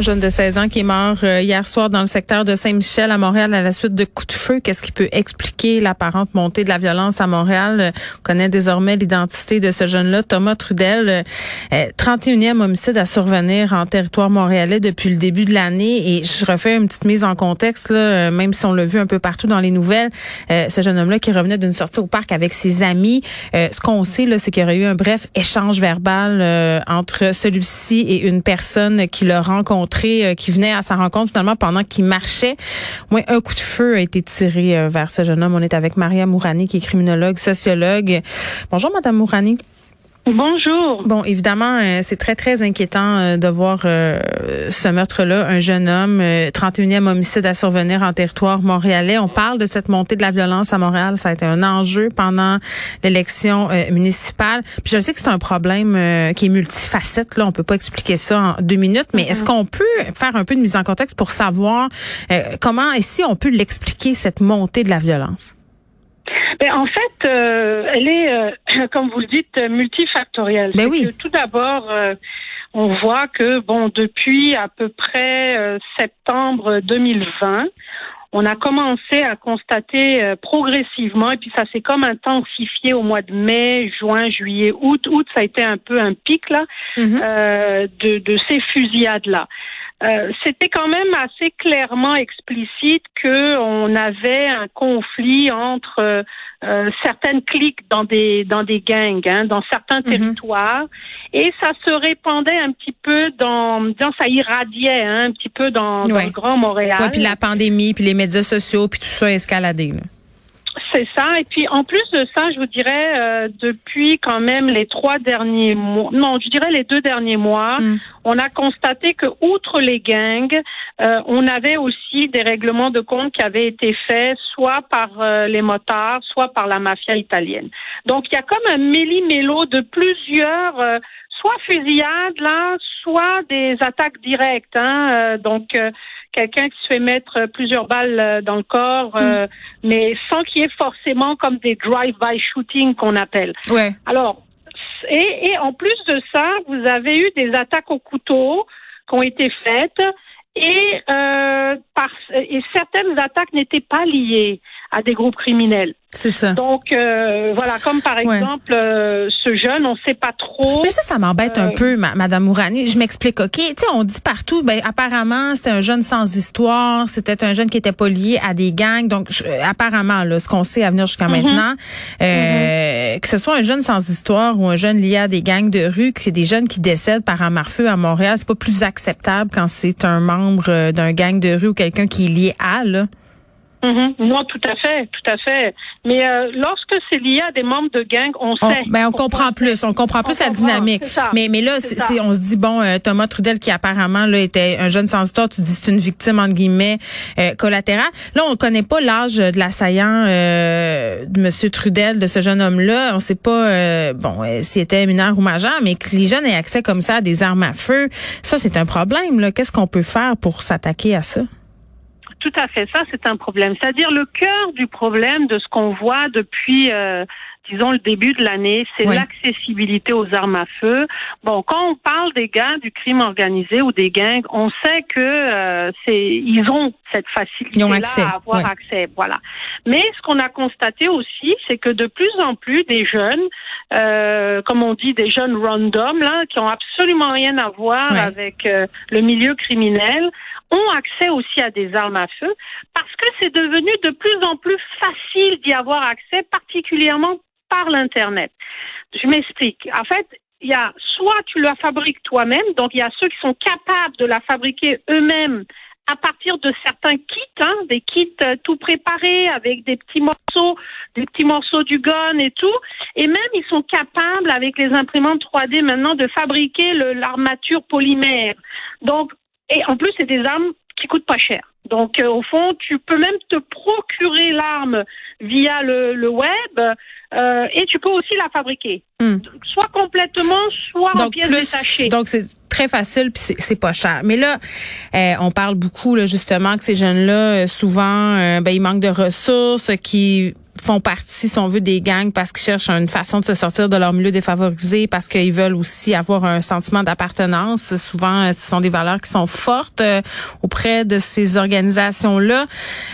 jeune de 16 ans qui est mort euh, hier soir dans le secteur de Saint-Michel à Montréal à la suite de coups de feu. Qu'est-ce qui peut expliquer l'apparente montée de la violence à Montréal? On connaît désormais l'identité de ce jeune-là, Thomas Trudel. 31e euh, homicide à survenir en territoire montréalais depuis le début de l'année. Et je refais une petite mise en contexte, là, euh, même si on l'a vu un peu partout dans les nouvelles. ce jeune homme-là qui revenait d'une sortie au parc avec ses amis. ce qu'on sait, c'est qu'il y aurait eu un bref échange verbal entre celui-ci et une personne qui le rencontre euh, qui venait à sa rencontre finalement pendant qu'il marchait. Moi, un coup de feu a été tiré euh, vers ce jeune homme. On est avec Maria Mourani, qui est criminologue, sociologue. Bonjour, Madame Mourani. Bonjour. Bon, évidemment, euh, c'est très, très inquiétant euh, de voir euh, ce meurtre-là. Un jeune homme, 31e homicide à survenir en territoire montréalais. On parle de cette montée de la violence à Montréal. Ça a été un enjeu pendant l'élection municipale. Puis je sais que c'est un problème qui est multifacette. Là, on peut pas expliquer ça en deux minutes. Mais est-ce qu'on peut faire un peu de mise en contexte pour savoir comment et si on peut l'expliquer, cette montée de la violence? Ben, en fait, euh, elle est, euh, comme vous le dites, multifactorielle. Mais ben oui. Que, tout d'abord, euh, on voit que bon, depuis à peu près septembre 2020, on a commencé à constater progressivement, et puis ça s'est comme intensifié au mois de mai, juin, juillet, août. Août, ça a été un peu un pic là mm-hmm. de, de ces fusillades là. Euh, c'était quand même assez clairement explicite que on avait un conflit entre euh, euh, certaines cliques dans des dans des gangs, hein, dans certains mhm. territoires, et ça se répandait un petit peu dans, dans ça irradiait hein, un petit peu dans, le Grand Montréal. Ouais, puis la pandémie, puis les médias sociaux, puis tout ça escaladé. Là. C'est ça. Et puis en plus de ça, je vous dirais, euh, depuis quand même les trois derniers mois, non, je dirais les deux derniers mois, mm. on a constaté que outre les gangs, euh, on avait aussi des règlements de compte qui avaient été faits soit par euh, les motards, soit par la mafia italienne. Donc il y a comme un méli-mélo de plusieurs soit fusillades là, soit des attaques directes. Hein, donc quelqu'un qui se fait mettre plusieurs balles euh, dans le corps, euh, mm. mais sans qu'il y ait forcément comme des drive-by shooting qu'on appelle. Ouais. Alors, et, et en plus de ça, vous avez eu des attaques au couteau qui ont été faites et, euh, par, et certaines attaques n'étaient pas liées à des groupes criminels. C'est ça. Donc euh, voilà, comme par exemple euh, ce jeune, on sait pas trop. Mais ça, ça m'embête un euh, peu, Madame Mourani. Je m'explique, ok? Tu sais, on dit partout, ben apparemment c'était un jeune sans histoire, c'était un jeune qui était pas lié à des gangs. Donc apparemment, là, ce qu'on sait à venir jusqu'à mhm. maintenant, mhm. que ce soit un jeune sans histoire ou un jeune lié à des gangs de rue, que c'est des jeunes qui décèdent par un feu à Montréal, c'est pas plus acceptable quand c'est un membre d'un gang de rue ou quelqu'un qui est lié à là. Mhm. Non, tout à fait, tout à fait. Mais euh, lorsque c'est lié à des membres de gang, on sait. ben on, comprend plus, on comprend plus la dynamique. mais mais là, c'est, on se dit bon, euh, Thomas Trudel qui apparemment là était un jeune sans histoire, tu dis c'est une victime entre guillemets euh, collatérale. Là, on connaît pas l'âge de l'assaillant de Monsieur Trudel, de ce jeune homme-là. On sait pas bon s'il était mineur ou majeur, mais que les jeunes aient accès comme ça à des armes à feu, ça c'est un problème. Là, qu'est-ce qu'on peut faire pour s'attaquer à ça? Tout à fait, ça c'est un problème. C'est-à-dire le cœur du problème de ce qu'on voit depuis, euh, disons, le début de l'année, c'est l'accessibilité aux armes à feu. Bon, quand on parle des gars du crime organisé ou des gangs, on sait que euh, c'est ils ont cette facilité-là à avoir accès. Voilà. Mais ce qu'on a constaté aussi, c'est que de plus en plus des jeunes, euh, comme on dit, des jeunes random là, qui ont absolument rien à voir avec le milieu criminel, ont accès aussi à des armes à feu parce que c'est devenu de plus en plus facile d'y avoir accès, particulièrement par l'Internet. Je m'explique. En fait, il y a soit tu la fabriques toi-même, donc il y a ceux qui sont capables de la fabriquer eux-mêmes à partir de certains kits, hein, des kits euh, tout préparés avec des petits morceaux, des petits morceaux du gun et tout. Et même ils sont capables avec les imprimantes 3D maintenant de fabriquer l'armature polymère. Donc et en plus c'est des armes qui coûtent pas cher. Donc, euh, au fond, tu peux même te procurer l'arme via le, le web euh, et tu peux aussi la fabriquer, hmm. soit complètement, soit en pièces détachées. Donc, c'est très facile puis c'est pas cher. Mais là, euh, on parle beaucoup là, justement que ces jeunes-là, souvent, ben, ils manquent de ressources, qui font partie, si on veut, des gangs parce qu'ils cherchent une façon de se sortir de leur milieu défavorisé, parce qu'ils veulent aussi avoir un sentiment d'appartenance. Souvent, euh, ce sont des valeurs qui sont fortes euh, auprès de ces organisations-là.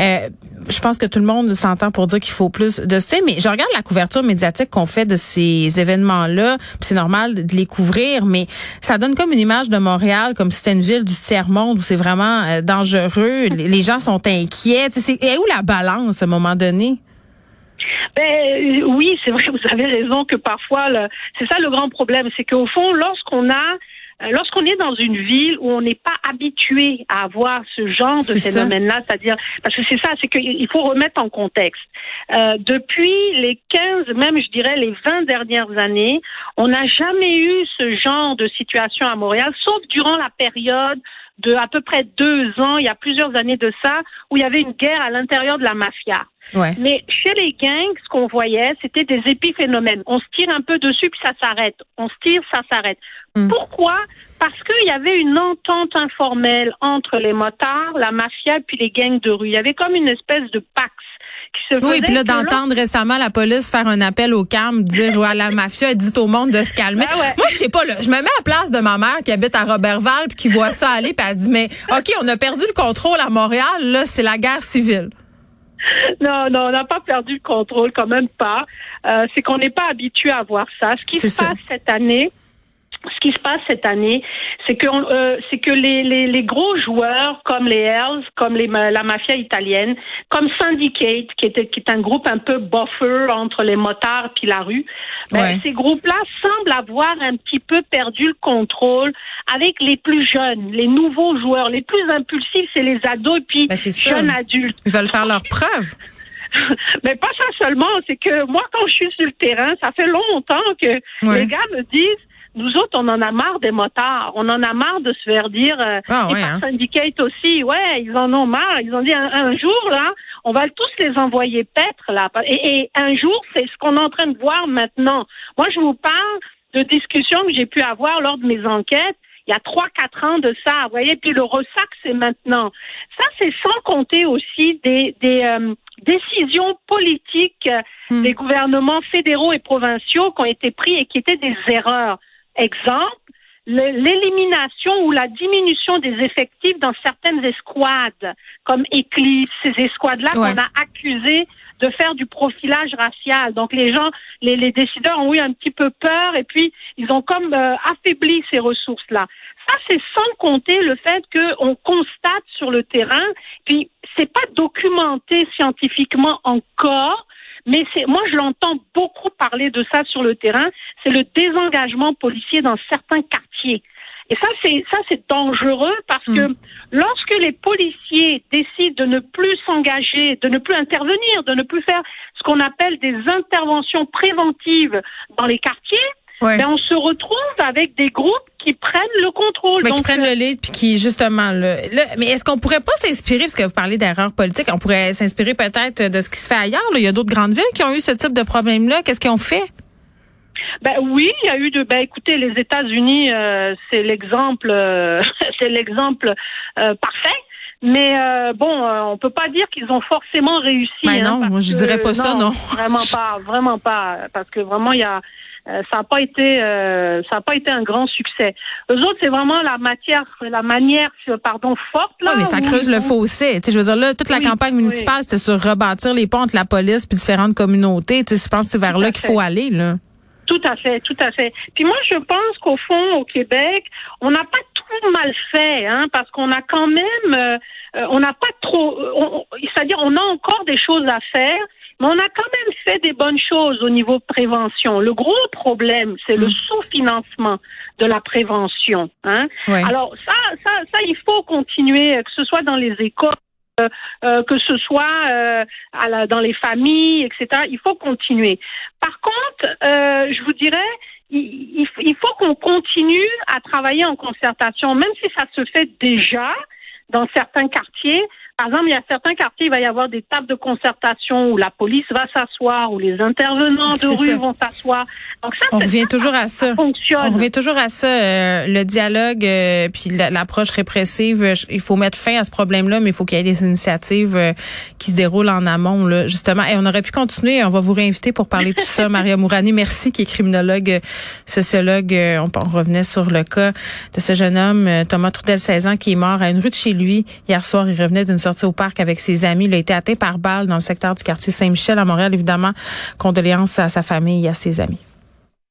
Euh, je pense que tout le monde s'entend pour dire qu'il faut plus de soutien, mais je regarde la couverture médiatique qu'on fait de ces événements-là, c'est normal de les couvrir, mais ça donne comme une image de Montréal, comme si c'était une ville du tiers-monde où c'est vraiment dangereux, les gens sont inquiets. Et où la balance à un moment donné? Ben euh, oui, c'est vrai, vous avez raison que parfois, c'est ça le grand problème, c'est qu'au fond, lorsqu'on a euh, Lorsqu'on est dans une ville où on n'est pas habitué à avoir ce genre de phénomène-là, c'est-à-dire parce que c'est ça, c'est qu'il faut remettre en contexte. Euh, depuis les 15, même je dirais les 20 dernières années, on n'a jamais eu ce genre de situation à Montréal, sauf durant la période de à peu près deux ans, il y a plusieurs années de ça, où il y avait une guerre à l'intérieur de la mafia. Mais chez les gangs, ce qu'on voyait, c'était des épiphénomènes. On se tire un peu dessus, puis ça s'arrête. On se tire, ça s'arrête. Hmm. Pourquoi? Parce qu'il y avait une entente informelle entre les motards, la mafia, puis les gangs de rue. Il y avait comme une espèce de pax qui se Oui, puis là, d'entendre récemment la police faire un appel au calme, dire à la mafia, dit au monde de se calmer. Ben Moi, je sais pas, là, je me mets à la place de ma mère qui habite à Robertval, puis qui voit ça aller, puis elle dit, mais OK, on a perdu le contrôle à Montréal, là, c'est la guerre civile. Non, non, on n'a pas perdu le contrôle, quand même pas. Euh, c'est qu'on n'est pas habitué à voir ça. Ce qui se passe cette année, ce qui se passe cette année, c'est que euh, c'est que les, les, les, gros joueurs comme les Hells, comme les, la mafia italienne, comme Syndicate, qui était qui est un groupe un peu buffer entre les motards puis la rue, ben, ces groupes-là semblent avoir un petit peu perdu le contrôle avec les plus jeunes, les nouveaux joueurs, les plus impulsifs, c'est les ados et puis ben, jeunes adultes. Ils veulent faire leurs preuves. Mais pas ça seulement, c'est que moi, quand je suis sur le terrain, ça fait longtemps que les gars me disent nous autres, on en a marre des motards. On en a marre de se faire dire. Euh, ah, ouais, hein. Syndicate aussi, ouais, ils en ont marre. Ils ont dit un, jour là, on va tous les envoyer paître là. Et, et un jour, c'est ce qu'on est en train de voir maintenant. Moi, je vous parle de discussions que j'ai pu avoir lors de mes enquêtes il y a trois, quatre ans de ça, vous voyez, puis le ressac, c'est maintenant. Ça, c'est sans compter aussi des, des euh, décisions politiques hmm. des gouvernements fédéraux et provinciaux qui ont été pris et qui étaient des erreurs. Exemple, l'élimination ou la diminution des effectifs dans certaines escouades, comme Eclipse, ces escouades-là qu'on a accusées de faire du profilage racial. Donc les gens, les, les, décideurs ont eu un petit peu peur et puis ils ont comme euh, affaibli ces ressources-là. Ça, c'est sans compter le fait qu'on constate sur le terrain, puis c'est pas documenté scientifiquement encore, mais c'est, moi, je l'entends beaucoup parler de ça sur le terrain. C'est le désengagement policier dans certains quartiers. Et ça, c'est ça, c'est dangereux parce que mm. lorsque les policiers décident de ne plus s'engager, de ne plus intervenir, de ne plus faire ce qu'on appelle des interventions préventives dans les quartiers, ben on se retrouve avec des groupes qui prennent le contrôle. Mais qui prennent le lead, puis qui justement le. mais est-ce qu'on pourrait pas s'inspirer, parce que vous parlez d'erreurs politiques, on pourrait s'inspirer peut-être de ce qui se fait ailleurs. Il y a d'autres grandes villes qui ont eu ce type de problème-là. Qu'est-ce qu'ils ont fait? Ben oui, il y a eu de. Ben écoutez, les États-Unis, euh, c'est l'exemple, euh, c'est l'exemple euh, parfait. Mais bon, on peut pas dire qu'ils ont forcément réussi. Ben non, moi je dirais pas ça, non. Vraiment pas, vraiment pas, parce que vraiment il y a euh, ça n'a pas été euh, ça a pas été un grand succès. Eux autres, c'est vraiment la matière, la manière, pardon, forte là. Oui, mais ça creuse le fossé. Tu sais, je veux dire là, toute la campagne municipale, c'était sur rebâtir les ponts entre la police puis différentes communautés. Tu sais, je pense que c'est vers là qu'il faut aller là. Tout à fait, tout à fait. Puis moi, je pense qu'au fond, au Québec, on n'a pas tout mal fait, hein, parce qu'on a quand même, euh, on n'a pas trop, c'est-à-dire, on a encore des choses à faire Mais on a quand même fait des bonnes choses au niveau de prévention. Le gros problème, c'est le mm. sous-financement de la prévention. Hein? Alors ça, ça, ça, il faut continuer, que ce soit dans les écoles. Euh, euh, que ce soit euh, à la, dans les familles, etc. Il faut continuer. Par contre, je vous dirais, il, il faut qu'on continue à travailler en concertation, même si ça se fait déjà dans certains quartiers. Par exemple, il y a certains quartiers, il va y avoir des tables de concertation où la police va s'asseoir, où les intervenants de rue vont s'asseoir. Donc ça, on revient toujours à ça. On revient toujours à ça. Euh, le dialogue, euh, puis l'approche répressive. Euh, il faut mettre fin à ce problème-là, mais il faut qu'il y ait des initiatives qui se déroulent en amont, là, justement. Et on aurait pu continuer. On va vous réinviter pour parler de tout ça, Maria Mourani. Merci, qui est criminologue, sociologue. On, on, revenait sur le cas de ce jeune homme, Thomas Trudel, 16 ans, qui est mort à une rue de chez lui hier soir. Il revenait d'une sortie au parc avec ses amis. Il a été atteint par balle dans le secteur du quartier Saint-Michel à Montréal. Évidemment, condoléances à sa famille et à ses amis.